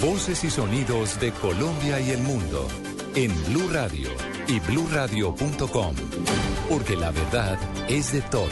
Voces y sonidos de Colombia y el mundo en Blue Radio y BlueRadio.com, porque la verdad es de todos.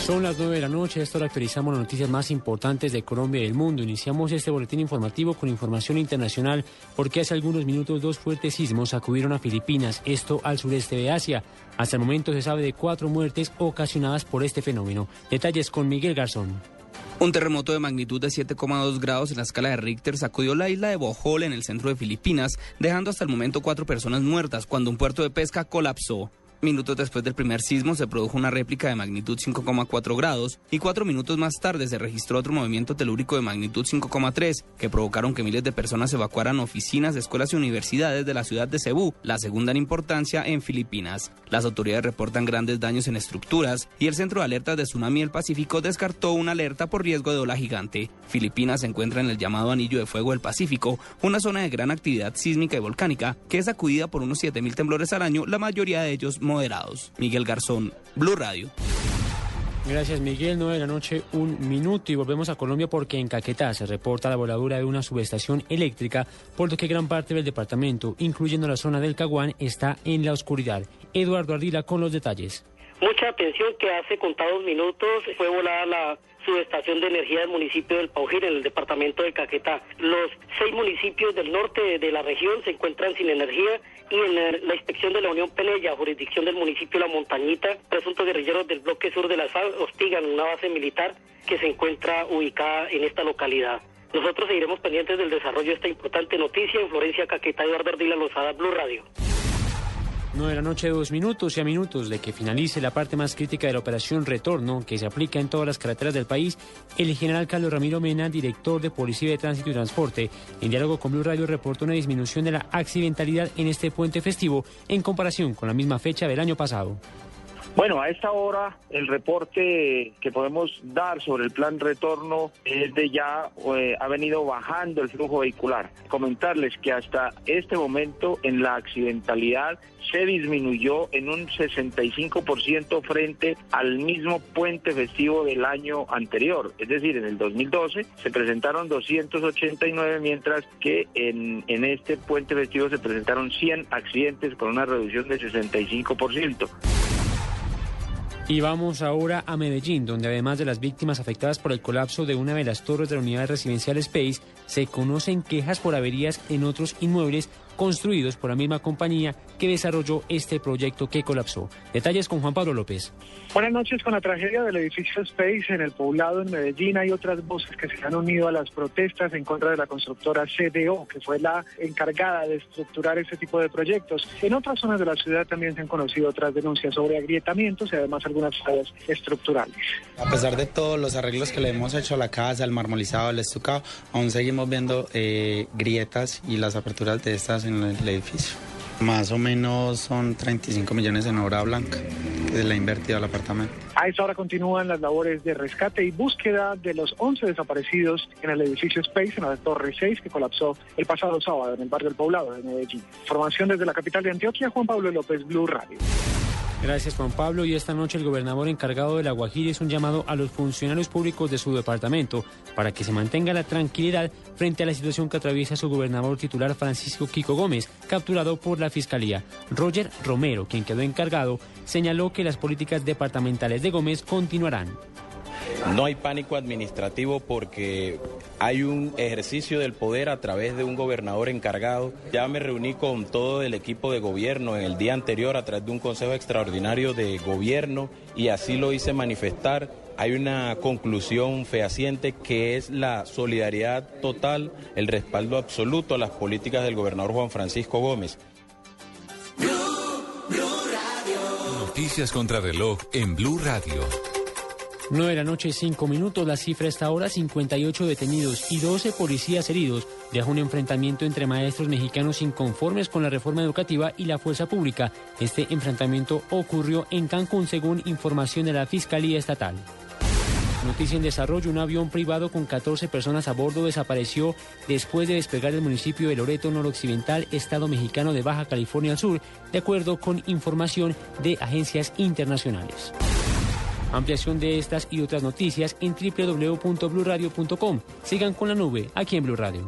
Son las 9 de la noche, esto actualizamos las noticias más importantes de Colombia y del mundo. Iniciamos este boletín informativo con información internacional porque hace algunos minutos dos fuertes sismos sacudieron a Filipinas, esto al sureste de Asia. Hasta el momento se sabe de cuatro muertes ocasionadas por este fenómeno. Detalles con Miguel Garzón. Un terremoto de magnitud de 7,2 grados en la escala de Richter sacudió la isla de Bohol en el centro de Filipinas, dejando hasta el momento cuatro personas muertas cuando un puerto de pesca colapsó. Minutos después del primer sismo se produjo una réplica de magnitud 5,4 grados y cuatro minutos más tarde se registró otro movimiento telúrico de magnitud 5,3 que provocaron que miles de personas evacuaran oficinas, escuelas y universidades de la ciudad de Cebú, la segunda en importancia en Filipinas. Las autoridades reportan grandes daños en estructuras y el Centro de Alertas de Tsunami del Pacífico descartó una alerta por riesgo de ola gigante. Filipinas se encuentra en el llamado Anillo de Fuego del Pacífico, una zona de gran actividad sísmica y volcánica que es sacudida por unos 7.000 temblores al año, la mayoría de ellos moderados. Miguel Garzón, Blue Radio. Gracias Miguel, 9 de la noche, un minuto y volvemos a Colombia porque en Caquetá se reporta la voladura de una subestación eléctrica, por lo que gran parte del departamento, incluyendo la zona del Caguán, está en la oscuridad. Eduardo Ardila con los detalles. Mucha atención que hace contados minutos fue volada la subestación de energía del municipio del Paujir en el departamento de Caquetá. Los seis municipios del norte de la región se encuentran sin energía y en la inspección de la Unión Pelella, jurisdicción del municipio La Montañita, presuntos guerrilleros del bloque sur de la SAL hostigan una base militar que se encuentra ubicada en esta localidad. Nosotros seguiremos pendientes del desarrollo de esta importante noticia en Florencia Caquetá, Eduardo Ardila Lozada, Blue Radio. 9 de la noche, dos minutos y a minutos de que finalice la parte más crítica de la operación Retorno, que se aplica en todas las carreteras del país, el general Carlos Ramiro Mena, director de Policía de Tránsito y Transporte, en diálogo con Blue Radio, reportó una disminución de la accidentalidad en este puente festivo en comparación con la misma fecha del año pasado. Bueno, a esta hora el reporte que podemos dar sobre el plan retorno es de ya eh, ha venido bajando el flujo vehicular. Comentarles que hasta este momento en la accidentalidad se disminuyó en un 65% frente al mismo puente festivo del año anterior. Es decir, en el 2012 se presentaron 289, mientras que en, en este puente festivo se presentaron 100 accidentes con una reducción de 65%. Y vamos ahora a Medellín, donde además de las víctimas afectadas por el colapso de una de las torres de la unidad residencial Space, se conocen quejas por averías en otros inmuebles construidos por la misma compañía que desarrolló este proyecto que colapsó. Detalles con Juan Pablo López. Buenas noches. Con la tragedia del edificio Space en el poblado en Medellín hay otras voces que se han unido a las protestas en contra de la constructora CDO, que fue la encargada de estructurar este tipo de proyectos. En otras zonas de la ciudad también se han conocido otras denuncias sobre agrietamientos y además algunas fallas estructurales. A pesar de todos los arreglos que le hemos hecho a la casa, el marmolizado, el estucado, aún seguimos viendo eh, grietas y las aperturas de estas en el edificio. Más o menos son 35 millones en obra blanca que le ha invertido al apartamento. A esta hora continúan las labores de rescate y búsqueda de los 11 desaparecidos en el edificio Space en la Torre 6 que colapsó el pasado sábado en el barrio del Poblado de Medellín. Información desde la capital de Antioquia, Juan Pablo López, Blue Radio. Gracias Juan Pablo y esta noche el gobernador encargado de La Guajira es un llamado a los funcionarios públicos de su departamento para que se mantenga la tranquilidad frente a la situación que atraviesa su gobernador titular Francisco Kiko Gómez, capturado por la Fiscalía. Roger Romero, quien quedó encargado, señaló que las políticas departamentales de Gómez continuarán. No hay pánico administrativo porque hay un ejercicio del poder a través de un gobernador encargado. Ya me reuní con todo el equipo de gobierno en el día anterior a través de un consejo extraordinario de gobierno y así lo hice manifestar. Hay una conclusión fehaciente que es la solidaridad total, el respaldo absoluto a las políticas del gobernador Juan Francisco Gómez. Noticias contra reloj en Blue Radio. 9 de la noche, 5 minutos. La cifra está ahora 58 detenidos y 12 policías heridos. Deja un enfrentamiento entre maestros mexicanos inconformes con la reforma educativa y la fuerza pública. Este enfrentamiento ocurrió en Cancún, según información de la Fiscalía Estatal. Noticia en desarrollo, un avión privado con 14 personas a bordo desapareció después de despegar del municipio de Loreto Noroccidental, estado mexicano de Baja California Sur, de acuerdo con información de agencias internacionales. Ampliación de estas y otras noticias en www.bluradio.com. Sigan con la nube aquí en Blue Radio.